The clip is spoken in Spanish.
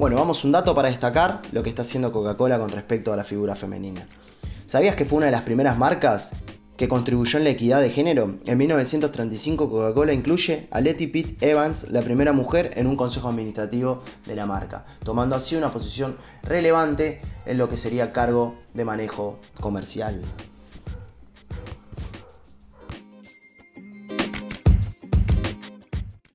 Bueno, vamos un dato para destacar lo que está haciendo Coca-Cola con respecto a la figura femenina. ¿Sabías que fue una de las primeras marcas que contribuyó en la equidad de género? En 1935 Coca-Cola incluye a Letty Pitt Evans, la primera mujer en un consejo administrativo de la marca, tomando así una posición relevante en lo que sería cargo de manejo comercial.